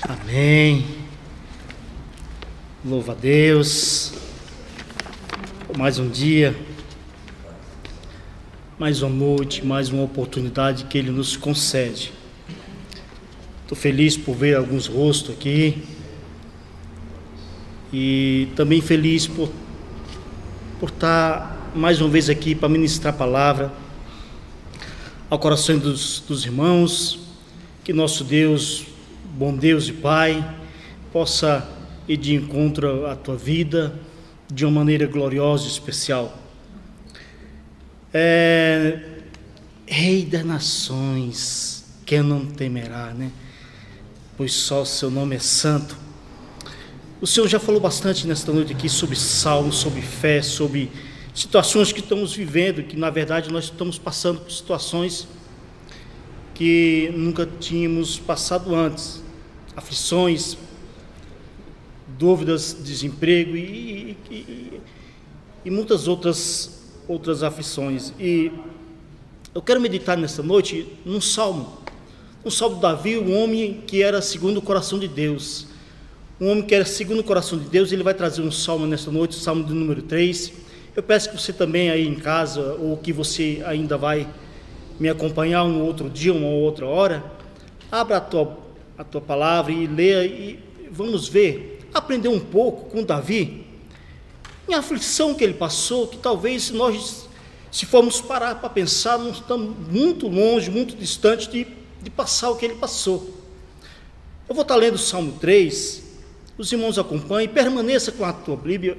Amém. Louva a Deus. Mais um dia, mais uma noite, mais uma oportunidade que Ele nos concede. Estou feliz por ver alguns rostos aqui e também feliz por, por estar mais uma vez aqui para ministrar a palavra ao coração dos, dos irmãos. Que nosso Deus, bom Deus e Pai, possa ir de encontro à tua vida de uma maneira gloriosa e especial. É, Rei das nações, quem não temerá, né? Pois só o seu nome é santo. O Senhor já falou bastante nesta noite aqui sobre salmos, sobre fé, sobre situações que estamos vivendo, que na verdade nós estamos passando por situações que nunca tínhamos passado antes, aflições, dúvidas, desemprego e, e, e, muitas outras, outras aflições. E eu quero meditar nessa noite num salmo, um salmo de Davi, um homem que era segundo o coração de Deus. Um homem que era segundo o coração de Deus, ele vai trazer um salmo nessa noite, o salmo de número 3. Eu peço que você também aí em casa, ou que você ainda vai me acompanhar um outro dia, uma outra hora, abra a tua, a tua palavra e leia e vamos ver aprender um pouco com Davi, em aflição que ele passou, que talvez nós, se formos parar para pensar, não estamos muito longe, muito distante de, de passar o que ele passou. Eu vou estar lendo o Salmo 3, os irmãos acompanhem, permaneça com a tua Bíblia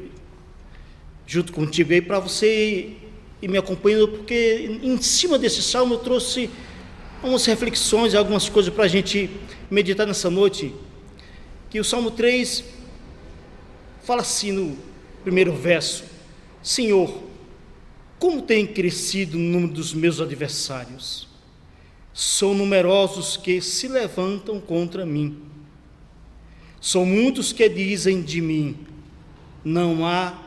junto contigo aí, para você ir me acompanhando, porque em cima desse salmo eu trouxe algumas reflexões, algumas coisas para a gente meditar nessa noite. Que o Salmo 3 fala assim no primeiro verso: Senhor, como tem crescido o número dos meus adversários? São numerosos que se levantam contra mim. São muitos que dizem de mim: não há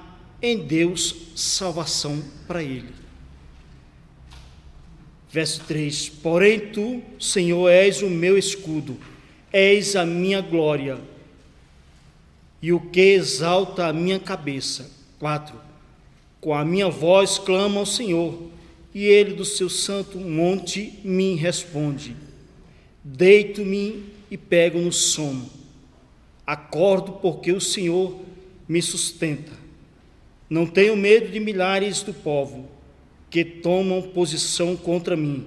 em Deus salvação para ele. Verso 3: Porém tu, Senhor, és o meu escudo, és a minha glória e o que exalta a minha cabeça. 4. Com a minha voz clamo ao Senhor, e ele do seu santo monte me responde. Deito-me e pego no sono. Acordo porque o Senhor me sustenta. Não tenho medo de milhares do povo que tomam posição contra mim,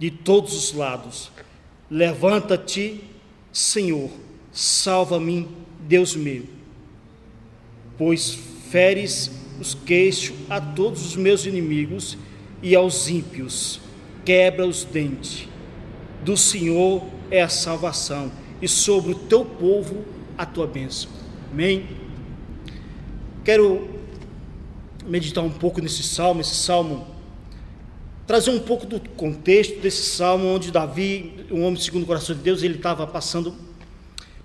de todos os lados. Levanta-te, Senhor, salva-me Deus meu, pois feres os queixos a todos os meus inimigos e aos ímpios, quebra os dentes. Do Senhor é a salvação, e sobre o teu povo a tua bênção. Amém? Quero meditar um pouco nesse salmo, esse salmo, trazer um pouco do contexto desse salmo, onde Davi, um homem segundo o coração de Deus, ele estava passando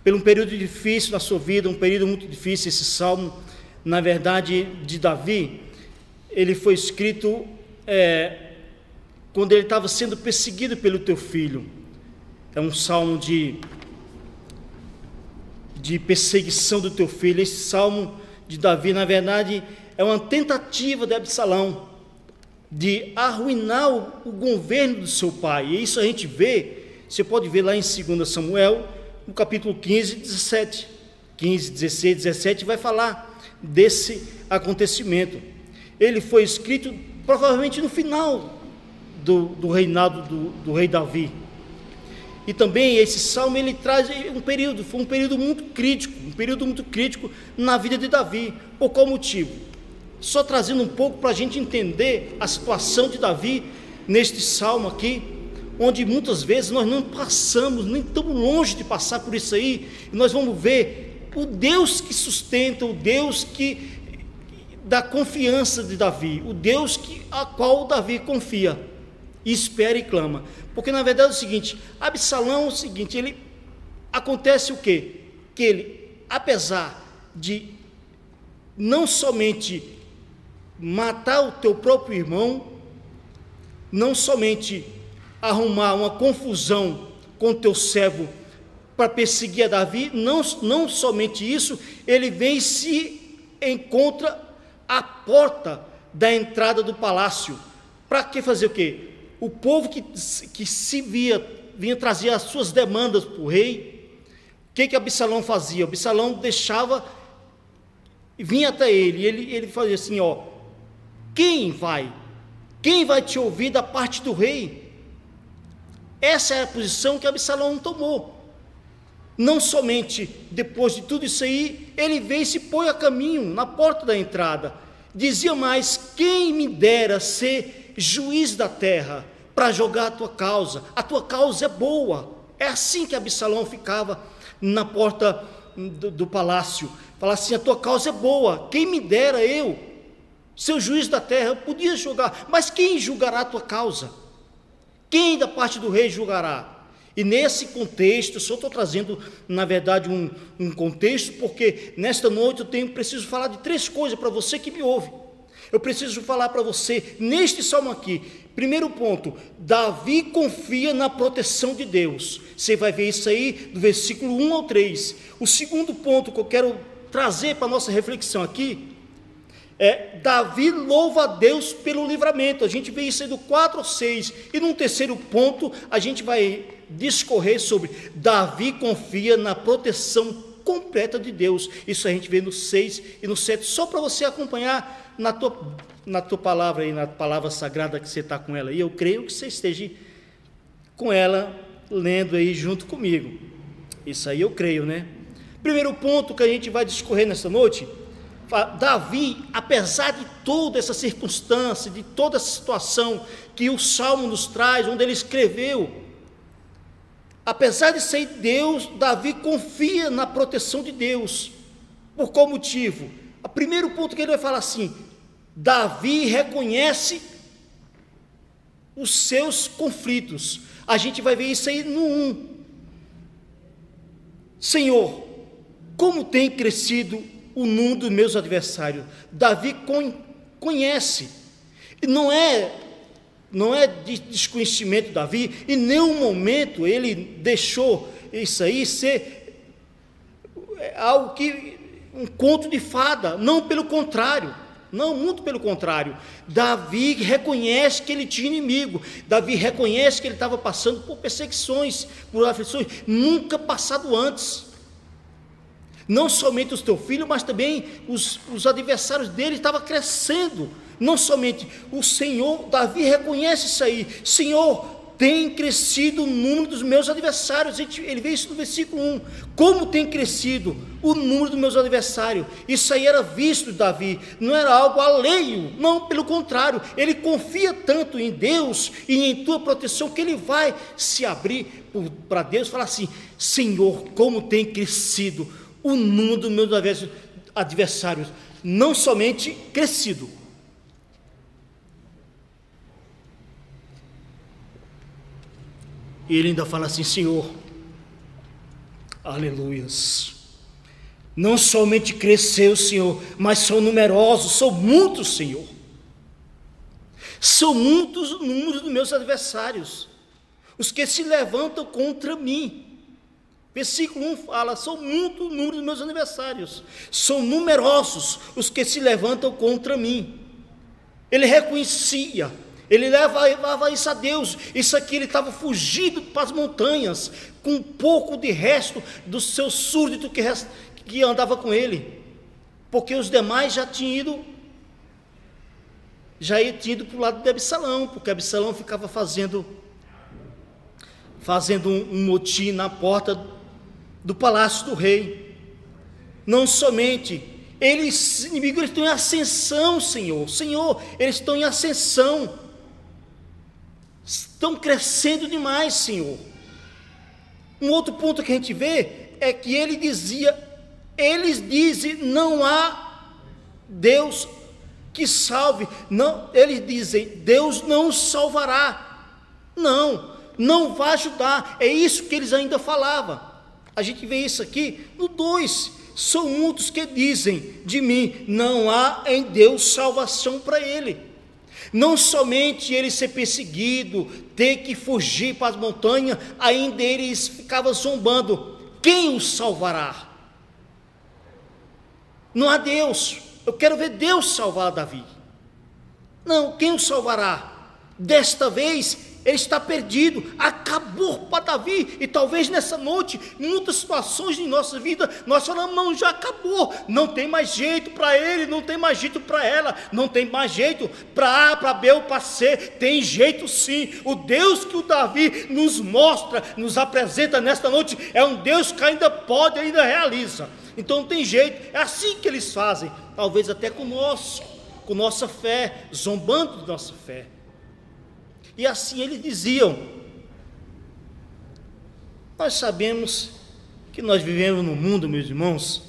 por um período difícil na sua vida, um período muito difícil. Esse salmo, na verdade, de Davi, ele foi escrito é, quando ele estava sendo perseguido pelo teu filho. É um salmo de, de perseguição do teu filho. Esse salmo de Davi, na verdade, é uma tentativa de Absalão de arruinar o, governo do seu pai. E isso a gente vê, você pode ver lá em 2 Samuel, no capítulo 15, 17. 15, 16, 17 vai falar desse acontecimento. Ele foi escrito provavelmente no final do, do reinado do, do, rei Davi. E também esse salmo ele traz um período, foi um período muito crítico, um período muito crítico na vida de Davi. Por qual motivo? Só trazendo um pouco para a gente entender a situação de Davi neste salmo aqui onde muitas vezes nós não passamos, nem estamos longe de passar por isso aí, e nós vamos ver o Deus que sustenta, o Deus que dá confiança de Davi, o Deus que, a qual Davi confia, espera e clama. Porque na verdade é o seguinte, Absalão é o seguinte, ele acontece o quê? Que ele, apesar de não somente matar o teu próprio irmão, não somente arrumar uma confusão com teu servo para perseguir a Davi, não, não somente isso, ele vem e se encontra à porta da entrada do palácio. Para que fazer o quê? O povo que, que se via, vinha trazer as suas demandas para o rei, o que que Absalão fazia? Absalão deixava, vinha até ele, ele, ele fazia assim, ó, quem vai? Quem vai te ouvir da parte do rei? Essa é a posição que Absalão tomou. Não somente depois de tudo isso aí, ele vem e se põe a caminho na porta da entrada. Dizia mais: Quem me dera ser juiz da terra para jogar a tua causa? A tua causa é boa. É assim que Absalão ficava na porta do, do palácio. Fala assim: A tua causa é boa. Quem me dera eu, seu juiz da terra, eu podia julgar, mas quem julgará a tua causa? Quem da parte do rei julgará? E nesse contexto, só estou trazendo, na verdade, um, um, contexto, porque nesta noite eu tenho, preciso falar de três coisas para você que me ouve. Eu preciso falar para você, neste salmo aqui, primeiro ponto, Davi confia na proteção de Deus. Você vai ver isso aí do versículo 1 ao 3. O segundo ponto que eu quero trazer para a nossa reflexão aqui, é, Davi louva a Deus pelo livramento. A gente vê isso aí do 4 ao 6. E num terceiro ponto, a gente vai discorrer sobre Davi confia na proteção completa de Deus. Isso a gente vê no 6 e no 7, só para você acompanhar na tua, na tua palavra aí, na palavra sagrada que você está com ela. E eu creio que você esteja com ela lendo aí junto comigo. Isso aí eu creio, né? Primeiro ponto que a gente vai discorrer nessa noite Davi, apesar de toda essa circunstância, de toda essa situação que o Salmo nos traz, onde ele escreveu, apesar de ser Deus, Davi confia na proteção de Deus. Por qual motivo? O primeiro ponto que ele vai falar assim: Davi reconhece os seus conflitos. A gente vai ver isso aí no 1. Senhor, como tem crescido o número dos meus adversários. Davi conhece. E não é não é de desconhecimento de Davi, em nenhum momento ele deixou isso aí ser algo que um conto de fada, não pelo contrário. Não, muito pelo contrário. Davi reconhece que ele tinha inimigo. Davi reconhece que ele estava passando por perseguições, por aflições, nunca passado antes. Não somente os teus filhos, mas também os, os adversários dele estavam crescendo. Não somente o Senhor, Davi reconhece isso aí. Senhor, tem crescido o número dos meus adversários. Ele vê isso no versículo 1. Como tem crescido o número dos meus adversários. Isso aí era visto de Davi, não era algo alheio, não, pelo contrário, ele confia tanto em Deus e em tua proteção que ele vai se abrir para Deus e falar assim: Senhor, como tem crescido o número dos meus adversários, não somente crescido. E ele ainda fala assim: Senhor, aleluias. Não somente cresceu, Senhor, mas são numerosos, são muitos, Senhor. São muitos os números dos meus adversários, os que se levantam contra mim. Versículo 1 fala: São muito o número dos meus aniversários, são numerosos os que se levantam contra mim. Ele reconhecia, ele levava isso a Deus. Isso aqui ele estava fugindo para as montanhas, com um pouco de resto do seu súrdito que, que andava com ele, porque os demais já tinham ido, já tinham ido para o lado de Absalão, porque Absalão ficava fazendo, fazendo um, um motim na porta do palácio do rei. Não somente, eles, inimigos, eles estão em ascensão, Senhor. Senhor, eles estão em ascensão. Estão crescendo demais, Senhor. Um outro ponto que a gente vê é que ele dizia, eles dizem, não há Deus que salve. Não, eles dizem, Deus não salvará. Não, não vai ajudar. É isso que eles ainda falavam. A gente vê isso aqui no 2. São muitos que dizem de mim: não há em Deus salvação para ele. Não somente ele ser perseguido, ter que fugir para as montanhas, ainda eles ficavam zombando. quem o salvará? Não há Deus. Eu quero ver Deus salvar Davi. Não, quem o salvará? Desta vez ele está perdido, acabou para Davi, e talvez nessa noite, muitas situações de nossa vida, nós falamos, não, já acabou, não tem mais jeito para ele, não tem mais jeito para ela, não tem mais jeito para A, para B ou para C, tem jeito sim, o Deus que o Davi nos mostra, nos apresenta nesta noite, é um Deus que ainda pode, ainda realiza, então não tem jeito, é assim que eles fazem, talvez até conosco, com nossa fé, zombando de nossa fé, e assim eles diziam. Nós sabemos que nós vivemos num mundo, meus irmãos,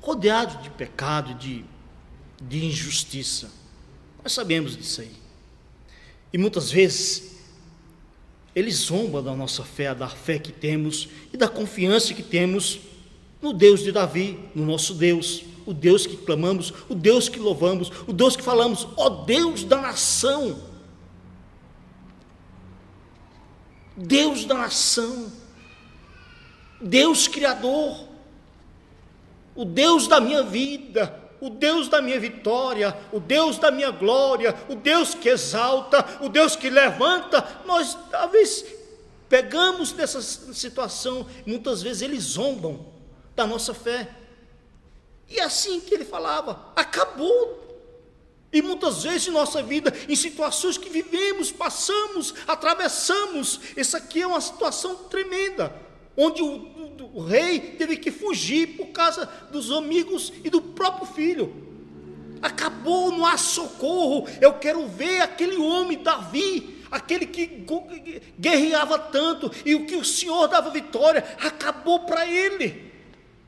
rodeado de pecado, de, de injustiça. Nós sabemos disso aí. E muitas vezes eles zombam da nossa fé, da fé que temos e da confiança que temos no Deus de Davi, no nosso Deus, o Deus que clamamos, o Deus que louvamos, o Deus que falamos, ó Deus da nação. Deus da nação, Deus Criador, o Deus da minha vida, o Deus da minha vitória, o Deus da minha glória, o Deus que exalta, o Deus que levanta, nós talvez pegamos dessa situação, muitas vezes eles zombam da nossa fé. E é assim que ele falava, acabou e muitas vezes em nossa vida, em situações que vivemos, passamos, atravessamos, essa aqui é uma situação tremenda, onde o, o, o, rei teve que fugir por causa dos amigos e do próprio filho. Acabou, não há socorro. Eu quero ver aquele homem, Davi, aquele que guerreava tanto e o que o Senhor dava vitória, acabou para ele.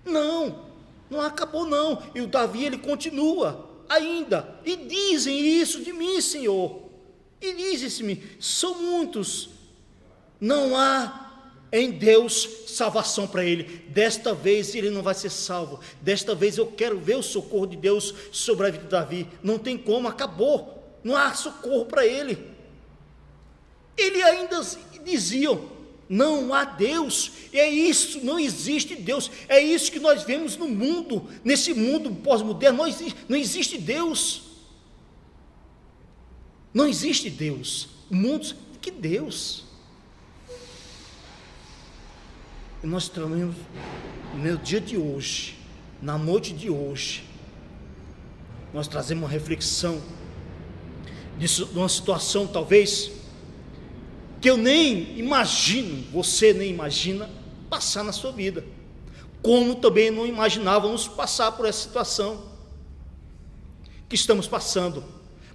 Não, não acabou não. E o Davi ele continua ainda, e dizem isso de mim, Senhor. E dizem-me, são muitos. Não há em Deus salvação para ele. Desta vez ele não vai ser salvo. Desta vez eu quero ver o socorro de Deus sobre a vida de Davi. Não tem como, acabou. Não há socorro para ele. Ele ainda diziam: não há Deus, é isso, não existe Deus, é isso que nós vemos no mundo, nesse mundo pós-moderno, não não existe Deus. Não existe Deus. Mundo, que Deus? E nós estamos no dia de hoje, na noite de hoje, nós trazemos uma reflexão de uma situação talvez que eu nem imagino, você nem imagina passar na sua vida. Como também não imaginávamos passar por essa situação que estamos passando.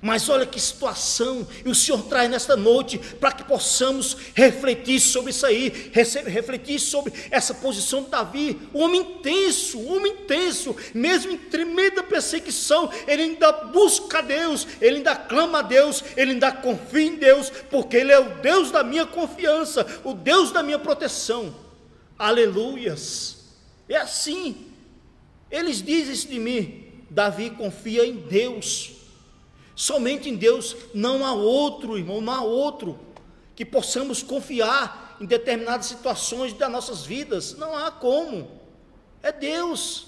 Mas olha que situação, e o Senhor traz nesta noite para que possamos refletir sobre isso aí, refletir sobre essa posição de Davi, o homem intenso, o homem intenso, mesmo em tremenda perseguição, ele ainda busca a Deus, ele ainda clama a Deus, ele ainda confia em Deus, porque Ele é o Deus da minha confiança, o Deus da minha proteção. Aleluias! É assim, eles dizem isso de mim, Davi confia em Deus. Somente em Deus não há outro, irmão, não há outro que possamos confiar em determinadas situações das nossas vidas. Não há como. É Deus.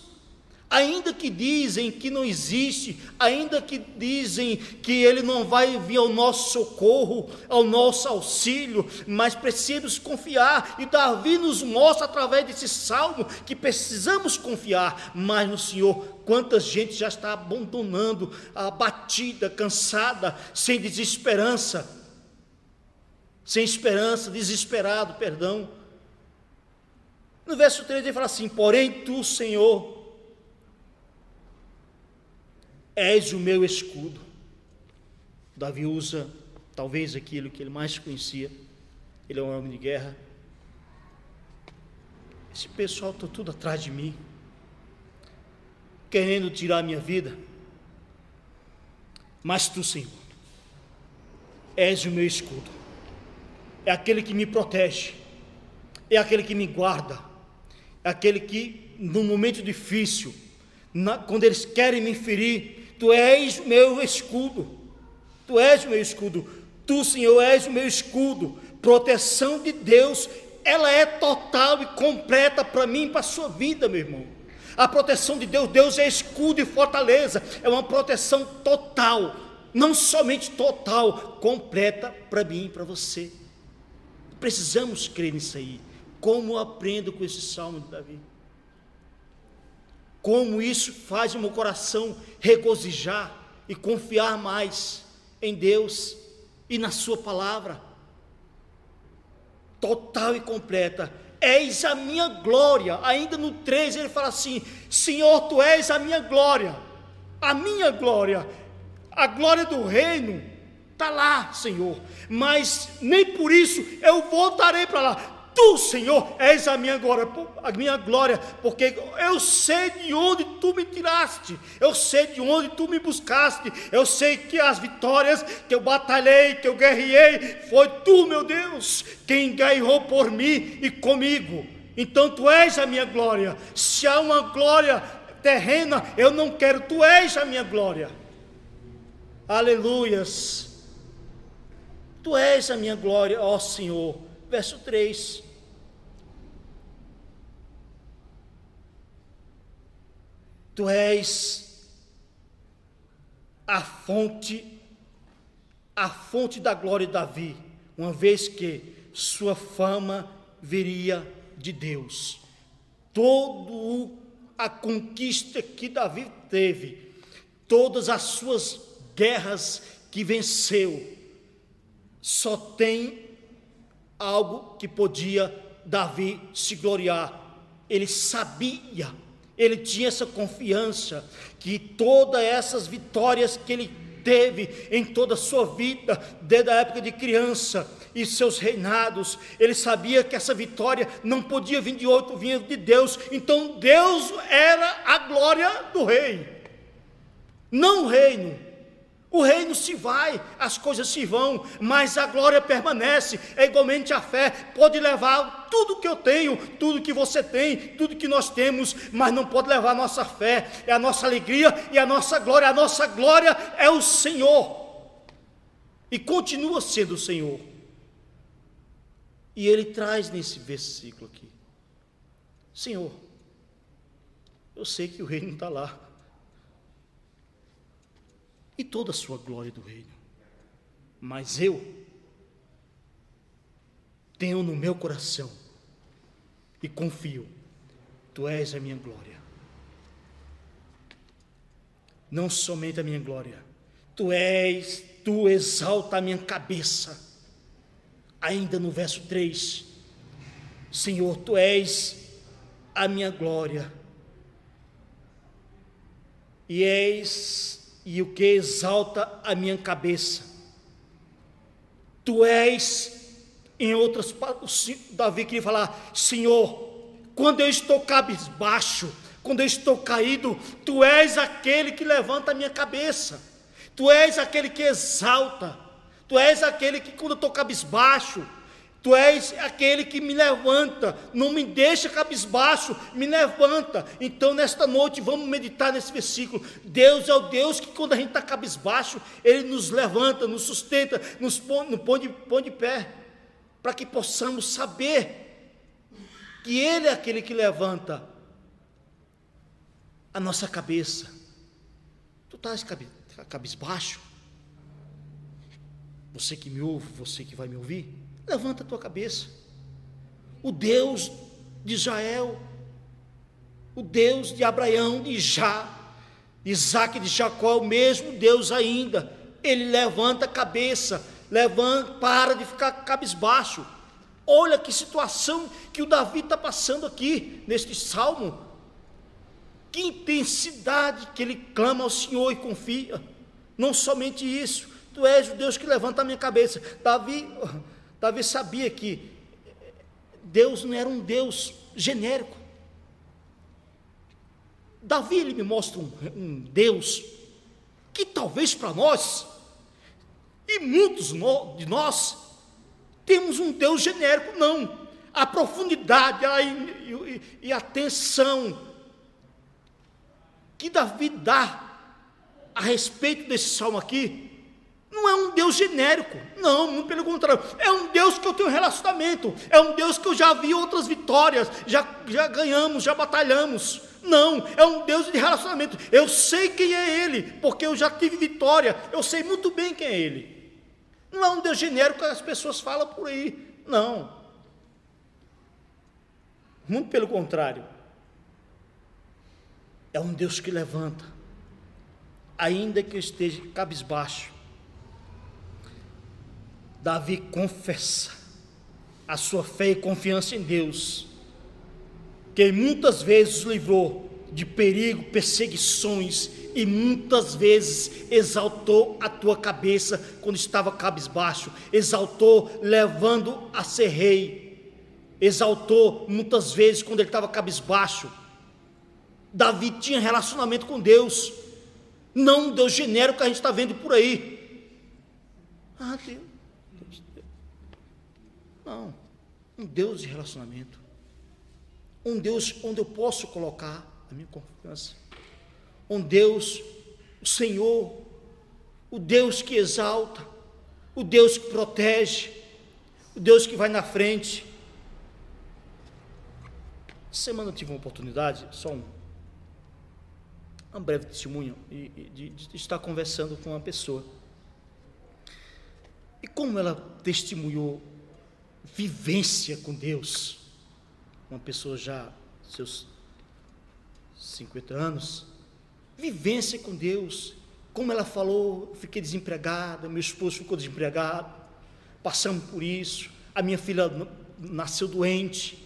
Ainda que dizem que não existe, ainda que dizem que Ele não vai vir ao nosso socorro, ao nosso auxílio, mas precisamos confiar, e Davi nos mostra através desse salmo que precisamos confiar mais no Senhor. Quanta gente já está abandonando, abatida, cansada, sem desesperança, sem esperança, desesperado, perdão. No verso 3 ele fala assim: Porém, tu, Senhor, És o meu escudo. Davi usa talvez aquilo que ele mais conhecia. Ele é um homem de guerra. Esse pessoal está tudo atrás de mim, querendo tirar minha vida. Mas tu, Senhor, és o meu escudo. É aquele que me protege. É aquele que me guarda. É aquele que, no momento difícil, na, quando eles querem me ferir, Tu és o meu escudo. Tu és o meu escudo. Tu, Senhor, és o meu escudo. Proteção de Deus ela é total e completa para mim e para a sua vida, meu irmão. A proteção de Deus, Deus é escudo e fortaleza, é uma proteção total, não somente total, completa para mim e para você. Precisamos crer nisso aí. Como aprendo com esse salmo de Davi? Como isso faz o meu coração regozijar e confiar mais em Deus e na Sua palavra. Total e completa. Eis a minha glória. Ainda no 3 ele fala assim: Senhor, tu és a minha glória. A minha glória. A glória do reino está lá, Senhor. Mas nem por isso eu voltarei para lá. Tu, Senhor, és a minha glória, a minha glória, porque eu sei de onde tu me tiraste, eu sei de onde tu me buscaste, eu sei que as vitórias que eu batalhei, que eu guerrei, foi tu, meu Deus, quem guerreou por mim e comigo. Então tu és a minha glória. Se há uma glória terrena, eu não quero, tu és a minha glória. Aleluias. Tu és a minha glória, ó Senhor verso 3. Tu és a fonte, a fonte da glória de Davi, uma vez que sua fama viria de Deus. Toda a conquista que Davi teve, todas as suas guerras que venceu, só tem algo que podia Davi se gloriar. Ele sabia, ele tinha essa confiança que todas essas vitórias que ele teve em toda a sua vida, desde a época de criança e seus reinados, ele sabia que essa vitória não podia vir de outro, vinha de Deus. Então Deus era a glória do rei, não o reino. O reino se vai, as coisas se vão, mas a glória permanece. É igualmente a fé pode levar tudo que eu tenho, tudo que você tem, tudo que nós temos, mas não pode levar a nossa fé, é a nossa alegria e a nossa glória. A nossa glória é o Senhor. E continua sendo o Senhor. E ele traz nesse versículo aqui: Senhor, eu sei que o reino está lá e toda a sua glória do reino. Mas eu tenho no meu coração e confio, tu és a minha glória. Não somente a minha glória, tu és, tu exalta a minha cabeça. Ainda no verso 3, Senhor, tu és a minha glória. E és e o que exalta a minha cabeça. Tu és, em outras palavras, Davi queria falar: Senhor, quando eu estou cabisbaixo, quando eu estou caído, tu és aquele que levanta a minha cabeça, tu és aquele que exalta, tu és aquele que, quando eu estou cabisbaixo, Tu és aquele que me levanta, não me deixa cabisbaixo, me levanta. Então, nesta noite, vamos meditar nesse versículo. Deus é o Deus que, quando a gente está cabisbaixo, Ele nos levanta, nos sustenta, nos põe, nos põe, de, põe de pé, para que possamos saber que Ele é aquele que levanta a nossa cabeça. Tu estás cabisbaixo? Você que me ouve, você que vai me ouvir? Levanta a tua cabeça. O Deus de Israel, o Deus de Abraão, de Já, de Isaac, de Jacó, o mesmo Deus ainda. Ele levanta a cabeça, levanta, para de ficar cabisbaixo. Olha que situação que o Davi está passando aqui, neste salmo. Que intensidade que ele clama ao Senhor e confia. Não somente isso, tu és o Deus que levanta a minha cabeça. Davi, Davi sabia que Deus não era um Deus genérico. Davi ele me mostra um, um Deus que talvez para nós, e muitos de nós, temos um Deus genérico, não. A profundidade a, e, e a atenção que Davi dá a respeito desse salmo aqui, Não é um Deus genérico, não, muito pelo contrário. É um Deus que eu tenho relacionamento, é um Deus que eu já vi outras vitórias, já, já ganhamos, já batalhamos. Não, é um Deus de relacionamento. Eu sei quem é Ele, porque eu já tive vitória, eu sei muito bem quem é Ele. Não é um Deus genérico que as pessoas falam por aí, não. Muito pelo contrário. É um Deus que levanta, ainda que eu esteja cabisbaixo. Davi confessa a sua fé e confiança em Deus, que muitas vezes livrou de perigo, perseguições e muitas vezes exaltou a tua cabeça quando estava cabisbaixo, exaltou levando a ser rei, exaltou muitas vezes quando ele estava cabisbaixo, Davi tinha relacionamento com Deus, não um Deus genérico que a gente está vendo por aí. Ah, Deus. Não, um Deus de relacionamento. Um Deus onde eu posso colocar a minha confiança. Um Deus, o Senhor, o Deus que exalta, o Deus que protege, o Deus que vai na frente. Semana eu tive uma oportunidade, só um um breve testemunho de, de, estar conversando com uma pessoa. E como ela testemunhou vivência com Deus, uma pessoa já seus 50 anos, vivência com Deus, como ela falou, fiquei desempregada, meu esposo ficou desempregado, passamos por isso, a minha filha nasceu doente,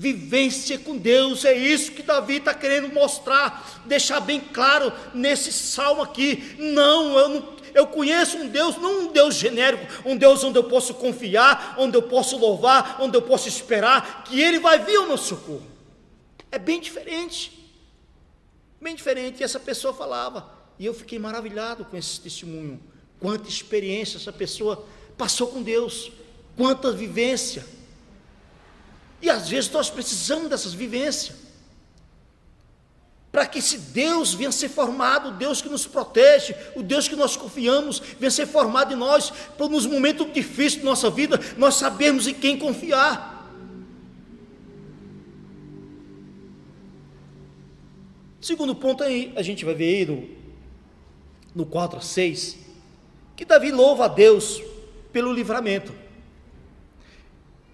Vivência com Deus, é isso que Davi está querendo mostrar, deixar bem claro nesse salmo aqui. Não, eu não, eu conheço um Deus, não um Deus genérico, um Deus onde eu posso confiar, onde eu posso louvar, onde eu posso esperar que Ele vai vir ao meu socorro. É bem diferente, bem diferente. E essa pessoa falava, e eu fiquei maravilhado com esse testemunho. Quanta experiência essa pessoa passou com Deus, quanta vivência. E às vezes nós precisamos dessas vivências. Para que esse Deus venha ser formado, o Deus que nos protege, o Deus que nós confiamos, venha ser formado em nós, para nos momentos difíceis da nossa vida, nós sabermos em quem confiar. Segundo ponto aí, a gente vai ver aí no, no 4 a 6, que Davi louva a Deus pelo livramento.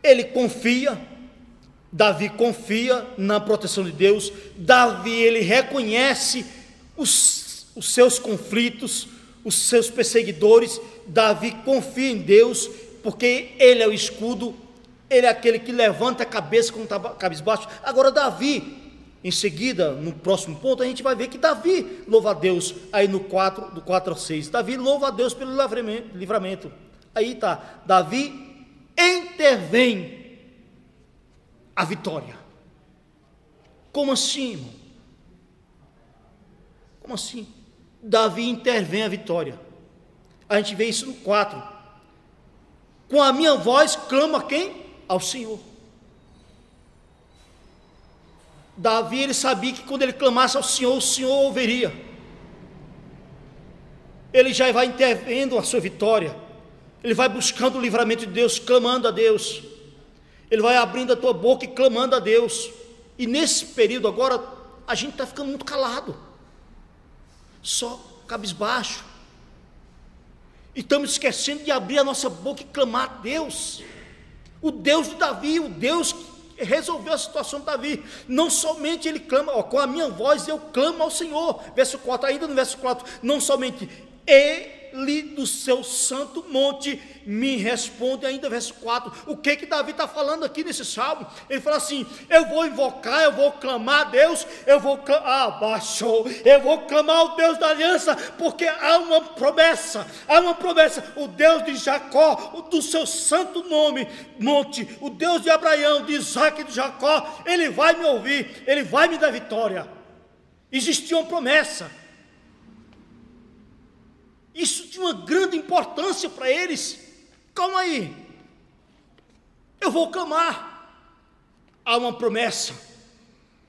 Ele confia Davi confia na proteção de Deus, Davi ele reconhece os, os seus conflitos, os seus perseguidores, Davi confia em Deus, porque ele é o escudo, ele é aquele que levanta a cabeça quando está cabisbaixo. Agora, Davi, em seguida, no próximo ponto, a gente vai ver que Davi louva a Deus, aí no 4, do 4 ao 6. Davi louva a Deus pelo livramento. Aí está, Davi intervém a vitória. Como assim, irmão? Como assim? Davi intervém a vitória. A gente vê isso no 4. Com a minha voz clama quem? Ao Senhor. Davi ele sabia que quando ele clamasse ao Senhor, o Senhor ouviria. Ele já vai intervendo a sua vitória. Ele vai buscando o livramento de Deus, clamando a Deus. Ele vai abrindo a tua boca e clamando a Deus. E nesse período agora, a gente está ficando muito calado, só cabisbaixo. E estamos esquecendo de abrir a nossa boca e clamar a Deus. O Deus de Davi, o Deus que resolveu a situação de Davi. Não somente ele clama, ó, com a minha voz eu clamo ao Senhor. Verso 4, ainda no verso 4, não somente ele do seu santo monte me responde ainda verso 4. O que que Davi está falando aqui nesse salmo? Ele fala assim: eu vou invocar, eu vou clamar a Deus, eu vou ah, baixou, eu vou clamar ao Deus da aliança, porque há uma promessa, há uma promessa, o Deus de Jacó, do seu santo nome, monte, o Deus de Abraão, de Isaac e de Jacó, ele vai me ouvir, ele vai me dar vitória. Existia uma promessa. Isso tinha uma grande importância para eles. Calma aí. Eu vou clamar. Há uma promessa.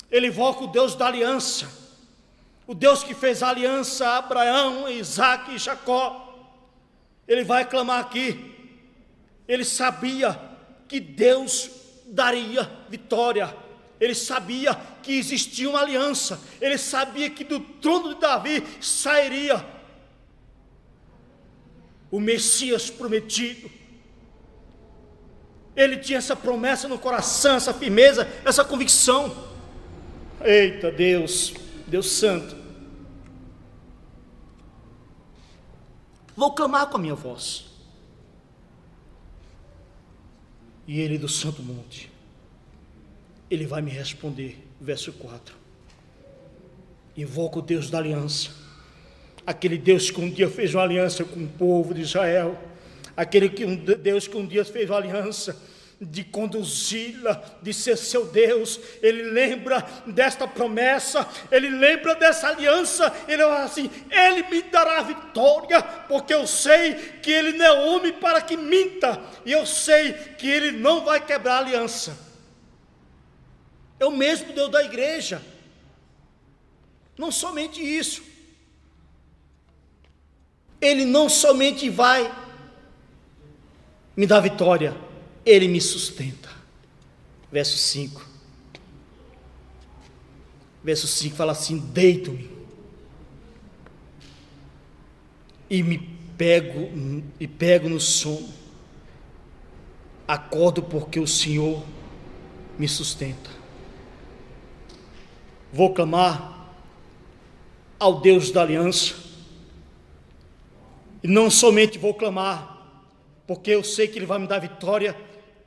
Ele invoca o Deus da aliança. O Deus que fez a aliança a Abraão, Isaac e Jacó. Ele vai clamar aqui. Ele sabia que Deus daria vitória. Ele sabia que existia uma aliança. Ele sabia que do trono de Davi sairia o Messias prometido. Ele tinha essa promessa no coração, essa firmeza, essa convicção. Eita Deus, Deus Santo. Vou clamar com a minha voz. E ele do Santo Monte, ele vai me responder. Verso 4. Invoco o Deus da aliança, aquele Deus que um dia fez uma aliança com o povo de Israel, aquele que um Deus que um dia fez uma aliança de conduzi-la, de ser seu Deus. Ele lembra desta promessa, ele lembra dessa aliança. Ele fala assim: Ele me dará vitória, porque eu sei que Ele não é homem para que minta, e eu sei que Ele não vai quebrar a aliança. É o mesmo Deus da igreja. Não somente isso, Ele não somente vai me dar vitória, ele me sustenta. Verso 5. Verso 5 fala assim: Deito-me e me pego e pego no sono. Acordo porque o Senhor me sustenta. Vou clamar ao Deus da aliança. E não somente vou clamar, porque eu sei que Ele vai me dar vitória,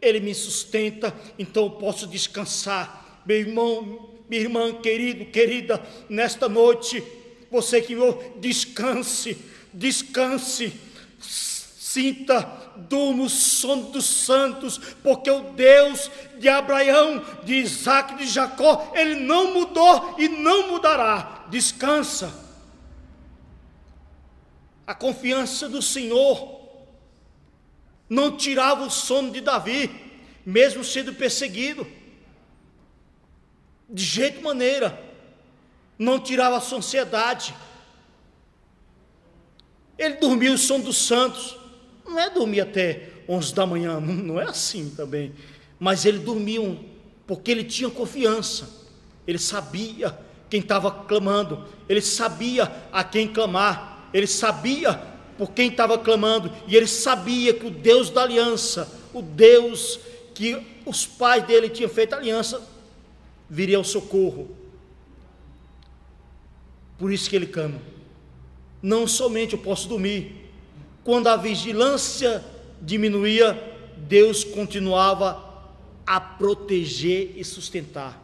ele me sustenta, então eu posso descansar. Meu irmão, minha irmã querido, querida, nesta noite, você que me descanse, descanse, sinta, durma o sono dos santos, porque o Deus de Abraão, de Isaac, de Jacó, ele não mudou e não mudará. Descansa. A confiança do Senhor não tirava o sono de Davi, mesmo sendo perseguido. De jeito maneira, não tirava a sua ansiedade. Ele dormia o sono dos santos. Não é dormir até 11 da manhã, não é assim também. Mas ele dormia porque ele tinha confiança. Ele sabia quem estava clamando, ele sabia a quem clamar, ele sabia por quem estava clamando, e ele sabia que o Deus da aliança, o Deus que os pais dele tinham feito aliança, viria ao socorro. Por isso que ele clama. Não somente eu posso dormir, quando a vigilância diminuía, Deus continuava a proteger e sustentar.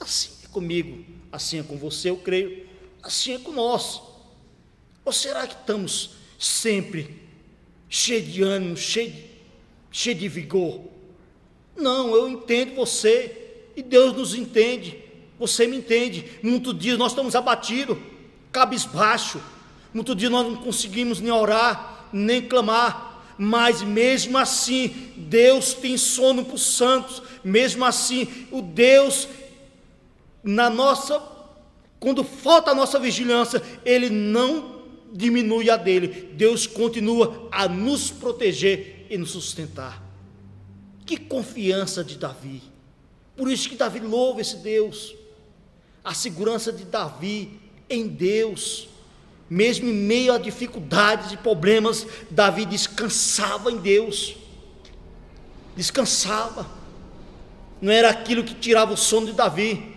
Assim é comigo, assim é com você, eu creio, assim é com nós. Ou será que estamos sempre cheio de ânimo, cheio de, cheio de vigor. Não, eu entendo você e Deus nos entende. Você me entende. Muitos dias nós estamos abatidos, cabisbaixo. Muitos dias nós não conseguimos nem orar, nem clamar. Mas mesmo assim, Deus tem sono para os santos. Mesmo assim, o Deus, na nossa, quando falta a nossa vigilância, Ele não diminui a dele. Deus continua a nos proteger e nos sustentar. Que confiança de Davi. Por isso que Davi louva esse Deus. A segurança de Davi em Deus. Mesmo em meio a dificuldades e problemas, Davi descansava em Deus. Descansava. Não era aquilo que tirava o sono de Davi.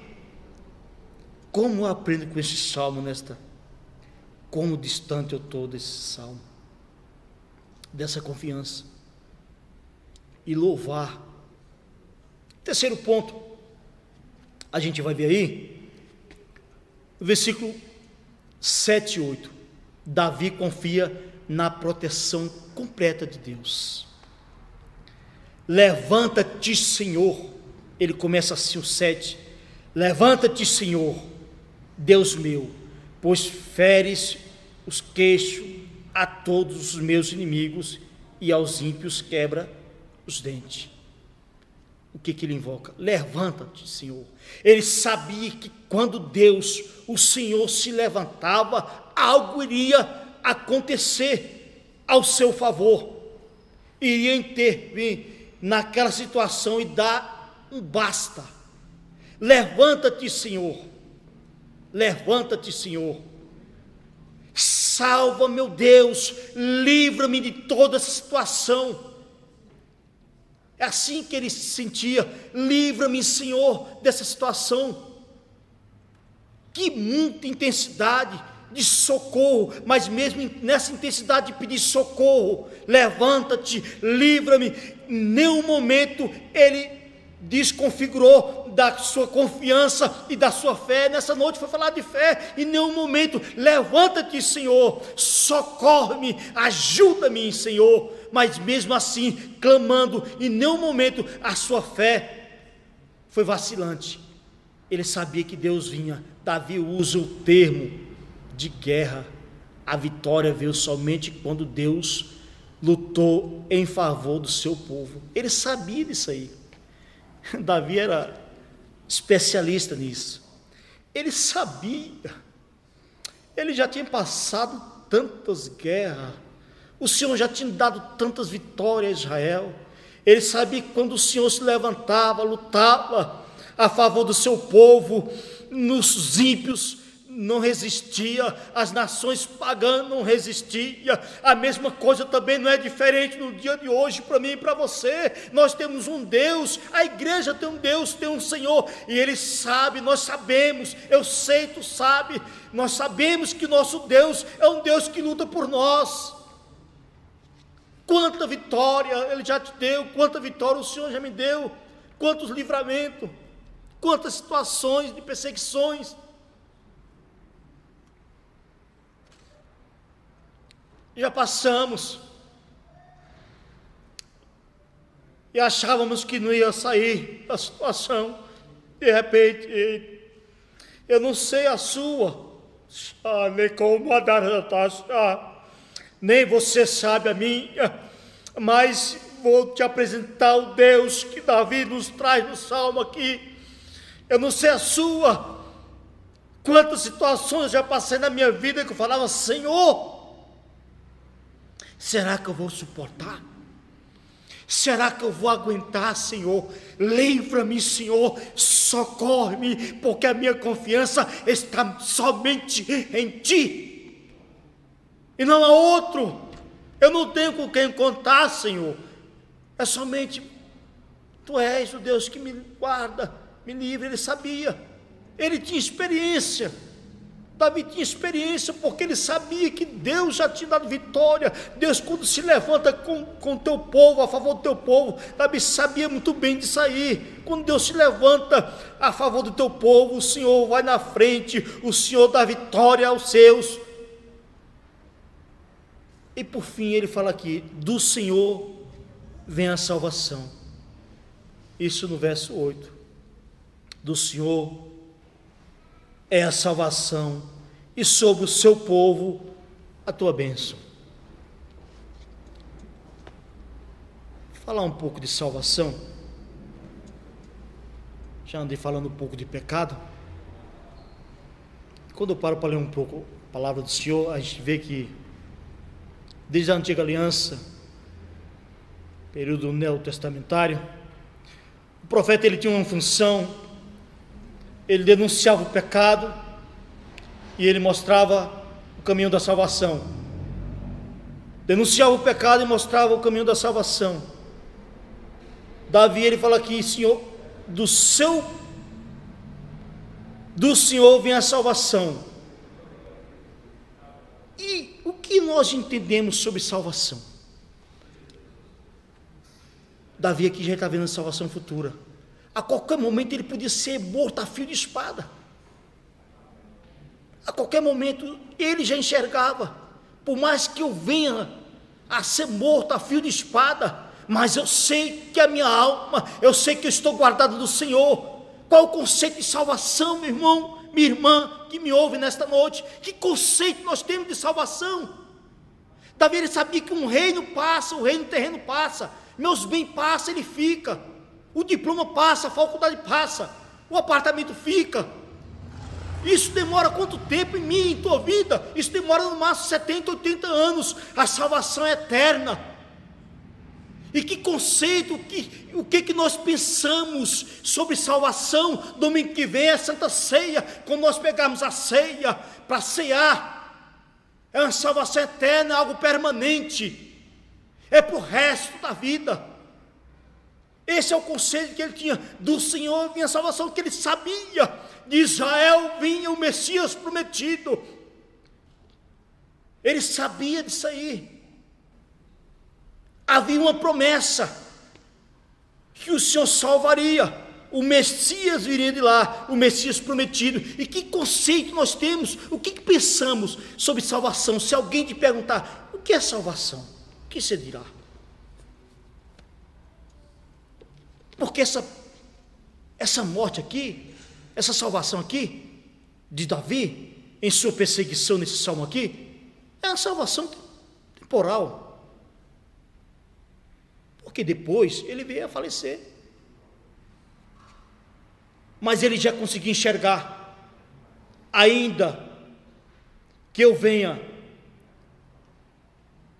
Como eu aprendo com esse salmo nesta como distante eu estou desse salmo, dessa confiança. E louvar. Terceiro ponto, a gente vai ver aí, versículo 7 e 8. Davi confia na proteção completa de Deus. Levanta-te, Senhor. Ele começa assim o 7. Levanta-te, Senhor, Deus meu pois feres os queixos a todos os meus inimigos e aos ímpios quebra os dentes. O que, que ele invoca? Levanta-te, Senhor. Ele sabia que quando Deus, o Senhor, se levantava, algo iria acontecer, ao seu favor, iria intervir naquela situação e dar um basta. Levanta-te, Senhor. Levanta-te, Senhor. Salva, meu Deus, livra-me de toda essa situação. É assim que ele se sentia. Livra-me, Senhor, dessa situação. Que muita intensidade de socorro, mas mesmo nessa intensidade de pedir socorro, levanta-te, livra-me. Em nenhum momento ele desconfigurou da sua confiança e da sua fé. Nessa noite foi falar de fé, em nenhum momento, levanta-te, Senhor, socorre-me, ajuda-me, Senhor mas mesmo assim, clamando, em nenhum momento a sua fé foi vacilante. Ele sabia que Deus vinha. Davi usa o termo de guerra. A vitória veio somente quando Deus lutou em favor do seu povo. Ele sabia disso aí. Davi era especialista nisso. Ele sabia. Ele já tinha passado tantas guerras o Senhor já tinha dado tantas vitórias a Israel. Ele sabia que quando o Senhor se levantava, lutava a favor do seu povo, nos ímpios não resistia, as nações pagãs não resistiam. A mesma coisa também não é diferente no dia de hoje para mim e para você. Nós temos um Deus, a igreja tem um Deus, tem um Senhor, e Ele sabe, nós sabemos, eu sei, tu sabe, nós sabemos que nosso Deus é um Deus que luta por nós. Quanta vitória Ele já te deu, quanta vitória o Senhor já me deu, quantos livramentos, quantas situações de perseguições. Já passamos. E achávamos que não ia sair da situação, de repente, eu não sei a sua, ah, nem como a dar a nem você sabe a minha, mas vou te apresentar o Deus que Davi nos traz no salmo aqui. Eu não sei a sua, quantas situações já passei na minha vida que eu falava, Senhor, será que eu vou suportar? Será que eu vou aguentar, Senhor? Livra-me, Senhor, socorre-me, porque a minha confiança está somente em Ti e não há outro. Eu não tenho com quem contar, Senhor. É somente Tu és o Deus que me guarda, me livra. Ele sabia, ele tinha experiência. Davi tinha experiência porque ele sabia que Deus já tinha dado vitória. Deus, quando se levanta com o teu povo, a favor do teu povo, Davi sabia muito bem disso aí. Quando Deus se levanta a favor do teu povo, o Senhor vai na frente, o Senhor dá vitória aos seus. E por fim ele fala aqui: do Senhor vem a salvação. Isso no verso 8. Do Senhor é a salvação, e sobre o seu povo a tua bênção. Falar um pouco de salvação. Já andei falando um pouco de pecado. Quando eu paro para ler um pouco a palavra do Senhor, a gente vê que desde a antiga aliança, período neotestamentário. O profeta ele tinha uma função, ele denunciava o pecado e ele mostrava o caminho da salvação. Denunciava o pecado e mostrava o caminho da salvação. Davi ele fala aqui, Senhor, do seu do Senhor vem a salvação. E que nós entendemos sobre salvação? Davi aqui já está vendo a salvação futura. A qualquer momento ele podia ser morto a fio de espada. A qualquer momento ele já enxergava. Por mais que eu venha a ser morto a fio de espada, mas eu sei que a minha alma, eu sei que eu estou guardado do Senhor. Qual o conceito de salvação, meu irmão, minha irmã, que me ouve nesta noite? Que conceito nós temos de salvação? Davi ele sabia que um reino passa, o reino terreno passa, meus bens passam, ele fica. O diploma passa, a faculdade passa, o apartamento fica. Isso demora quanto tempo em mim, em tua vida? Isso demora no máximo 70, 80 anos. A salvação é eterna. E que conceito, que, o que, que nós pensamos sobre salvação? Domingo que vem é Santa Ceia, quando nós pegarmos a ceia para cear. É uma salvação eterna, algo permanente. É para o resto da vida. Esse é o conselho que ele tinha. Do Senhor vinha a salvação, que ele sabia. De Israel vinha o Messias prometido. Ele sabia disso aí. Havia uma promessa que o Senhor salvaria. O Messias viria de lá, o Messias prometido. E que conceito nós temos? O que, que pensamos sobre salvação? Se alguém te perguntar, o que é salvação? O que você dirá? Porque essa, essa morte aqui, essa salvação aqui, de Davi, em sua perseguição nesse salmo aqui, é uma salvação temporal. Porque depois ele veio a falecer. Mas ele já conseguiu enxergar, ainda que eu venha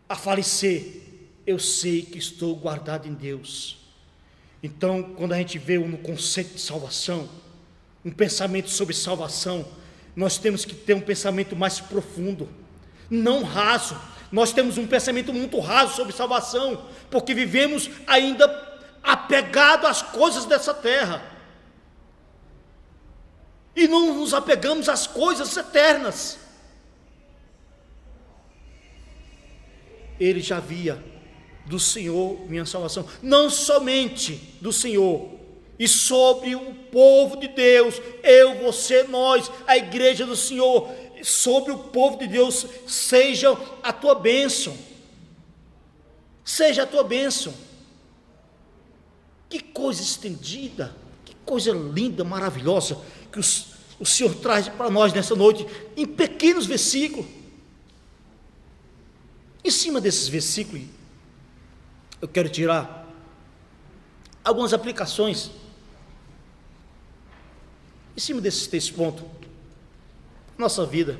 a falecer, eu sei que estou guardado em Deus. Então, quando a gente vê no conceito de salvação, um pensamento sobre salvação, nós temos que ter um pensamento mais profundo, não raso. Nós temos um pensamento muito raso sobre salvação, porque vivemos ainda apegado às coisas dessa terra. E não nos apegamos às coisas eternas. Ele já via do Senhor minha salvação, não somente do Senhor, e sobre o povo de Deus, eu, você, nós, a igreja do Senhor, sobre o povo de Deus, seja a tua bênção, seja a tua bênção. Que coisa estendida, que coisa linda, maravilhosa, que os, o Senhor traz para nós nessa noite, em pequenos versículos. Em cima desses versículos, eu quero tirar algumas aplicações em cima desses três pontos. Nossa vida.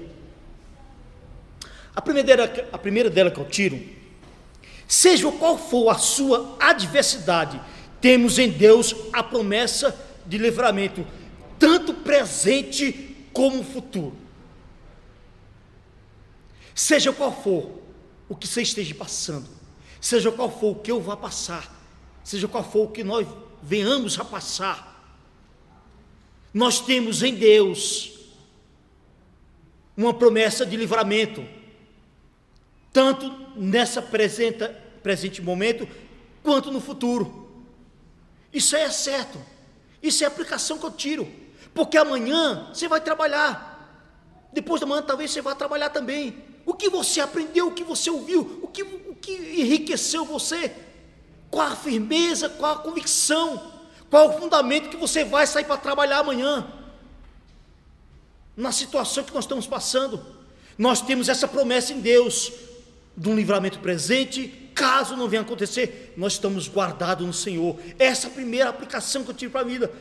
A primeira, dela, a primeira dela que eu tiro, seja qual for a sua adversidade, temos em Deus a promessa de livramento, tanto presente como futuro. Seja qual for o que você esteja passando, seja qual for o que eu vá passar, seja qual for o que nós venhamos a passar, nós temos em Deus uma promessa de livramento, tanto nessa presente, presente momento, quanto no futuro. Isso é certo, isso é a aplicação que eu tiro, porque amanhã você vai trabalhar, depois da manhã talvez você vá trabalhar também. O que você aprendeu, o que você ouviu, o que que enriqueceu você? Qual a firmeza, qual a convicção, qual o fundamento que você vai sair para trabalhar amanhã? Na situação que nós estamos passando, nós temos essa promessa em Deus de um livramento presente, caso não venha acontecer, nós estamos guardados no Senhor. Essa é a primeira aplicação que eu tiro para a vida.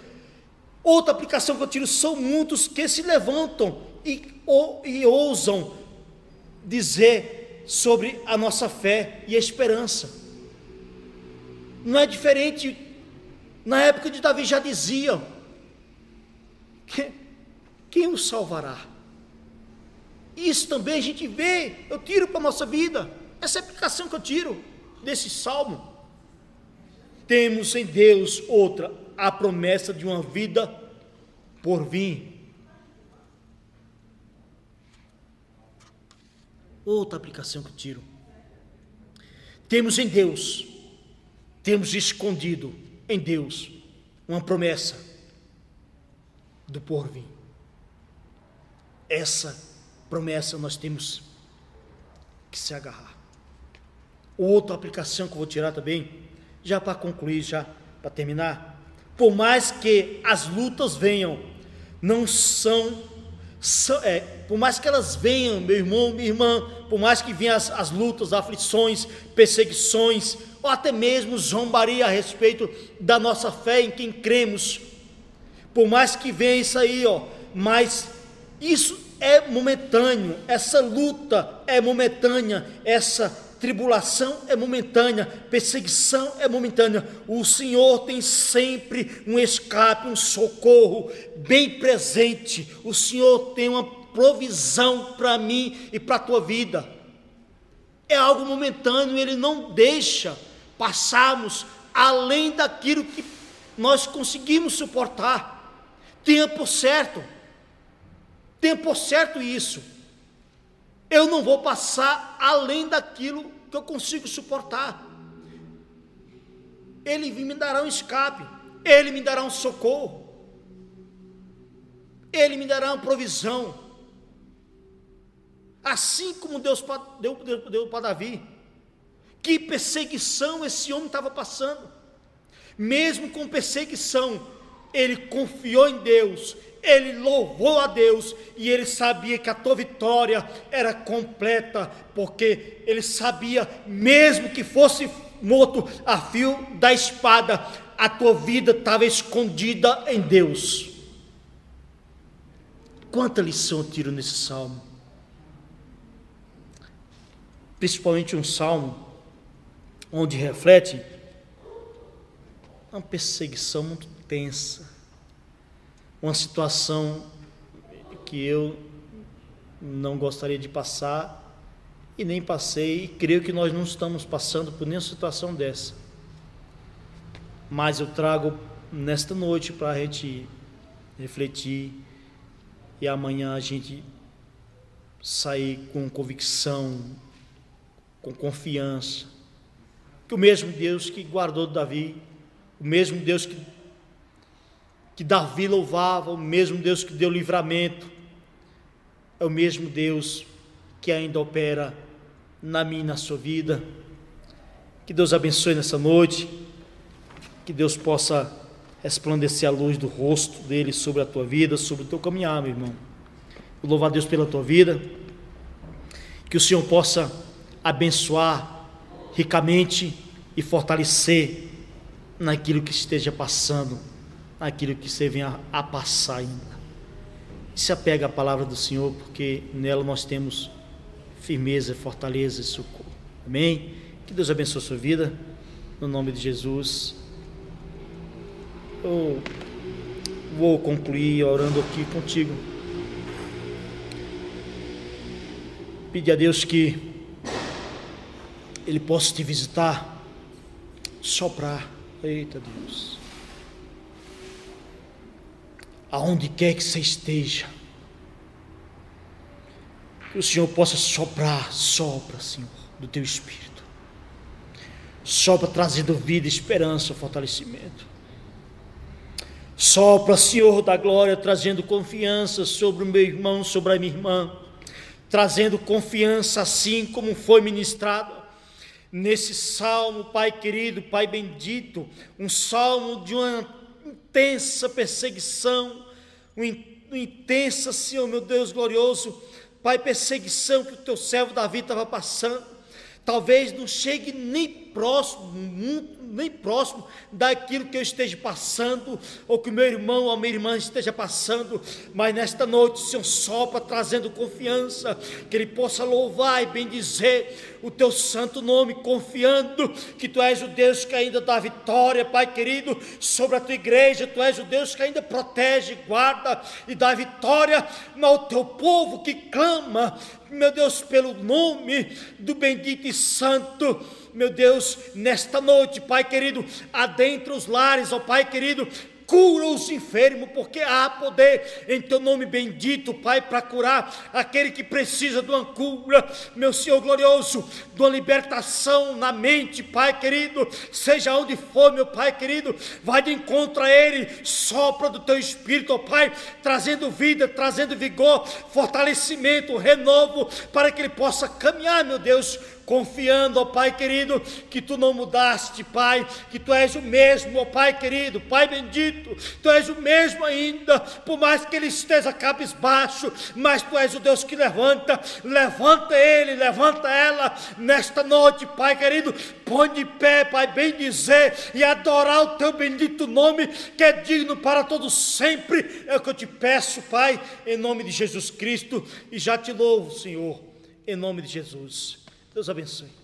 Outra aplicação que eu tiro são muitos que se levantam e, ou, e ousam dizer sobre a nossa fé e a esperança. Não é diferente, na época de Davi já diziam: que, quem o salvará? Isso também a gente vê, eu tiro para a nossa vida, essa é a aplicação que eu tiro desse salmo. Temos em Deus outra, a promessa de uma vida por vir. Outra aplicação que tiro. Temos em Deus, temos escondido em Deus uma promessa do porvir. Essa promessa nós temos que se agarrar. Outra aplicação que eu vou tirar também, já para concluir, já para terminar. Por mais que as lutas venham, não são é, por mais que elas venham, meu irmão, minha irmã, por mais que venham as, as lutas, aflições, perseguições, ou até mesmo zombaria a respeito da nossa fé em quem cremos, por mais que venha isso aí, ó, mas Isso é momentâneo, essa luta é momentânea, essa tribulação é momentânea, perseguição é momentânea. O Senhor tem sempre um escape, um socorro bem presente. O Senhor tem uma provisão para mim e para a tua vida. É algo momentâneo, Ele não deixa passarmos além daquilo que nós conseguimos suportar. Tenha por certo, tenha por certo isso. Eu não vou passar além daquilo que eu consigo suportar. Ele me dará um escape, ele me dará um socorro, ele me dará uma provisão. Assim como Deus deu, deu, deu para Davi. Que perseguição esse homem estava passando. Mesmo com perseguição, ele confiou em Deus, ele louvou a Deus e ele sabia que a tua vitória era completa, porque ele sabia, mesmo que fosse morto a fio da espada, a tua vida estava escondida em Deus. Quanta lição eu tiro nesse salmo? Principalmente um salmo onde reflete uma perseguição muito tensa, uma situação que eu não gostaria de passar e nem passei, e creio que nós não estamos passando por nenhuma situação dessa. Mas eu trago nesta noite para a gente refletir e amanhã a gente sair com convicção, com confiança, que o mesmo Deus que guardou Davi, o mesmo Deus que que Davi louvava, o mesmo Deus que deu livramento, é o mesmo Deus que ainda opera na minha e na sua vida. Que Deus abençoe nessa noite, que Deus possa resplandecer a luz do rosto dele sobre a tua vida, sobre o teu caminhar, meu irmão. Eu louvo a Deus pela tua vida, que o Senhor possa abençoar ricamente e fortalecer naquilo que esteja passando naquilo que você venha a passar ainda. Se apega à palavra do Senhor, porque nela nós temos firmeza, fortaleza e socorro. Amém? Que Deus abençoe a sua vida, no nome de Jesus. Eu vou concluir orando aqui contigo. Pedir a Deus que Ele possa te visitar, soprar. Eita Deus aonde quer que você esteja. Que o Senhor possa soprar, sopra, Senhor, do teu espírito. Sopra trazendo vida, esperança, fortalecimento. Sopra, Senhor da glória, trazendo confiança sobre o meu irmão, sobre a minha irmã. Trazendo confiança, assim como foi ministrado nesse salmo, Pai querido, Pai bendito, um salmo de uma intensa perseguição, uma intensa, Senhor, meu Deus glorioso, Pai, perseguição que o teu servo Davi estava passando. Talvez não chegue nem próximo, nem próximo daquilo que eu esteja passando, ou que o meu irmão ou a minha irmã esteja passando, mas nesta noite o Senhor sopra trazendo confiança, que Ele possa louvar e bendizer o teu santo nome, confiando que Tu és o Deus que ainda dá vitória, Pai querido, sobre a tua igreja, Tu és o Deus que ainda protege, guarda e dá vitória ao teu povo que clama, meu Deus, pelo nome do bendito e santo meu Deus, nesta noite, Pai querido, adentra os lares, ó Pai querido, cura os enfermos, porque há poder em teu nome bendito, Pai, para curar aquele que precisa de uma cura, meu Senhor glorioso, de uma libertação na mente, Pai querido, seja onde for, meu Pai querido, vai de encontro a Ele, sopra do teu espírito, ó Pai, trazendo vida, trazendo vigor, fortalecimento, renovo, para que Ele possa caminhar, meu Deus, confiando, ó Pai querido, que tu não mudaste, Pai, que tu és o mesmo, ó Pai querido, Pai bendito, tu és o mesmo ainda, por mais que ele esteja cabisbaixo, mas tu és o Deus que levanta, levanta ele, levanta ela nesta noite, Pai querido, põe de pé, Pai, bem dizer e adorar o teu bendito nome, que é digno para todos sempre, é o que eu te peço, Pai, em nome de Jesus Cristo, e já te louvo, Senhor, em nome de Jesus. Deus abençoe.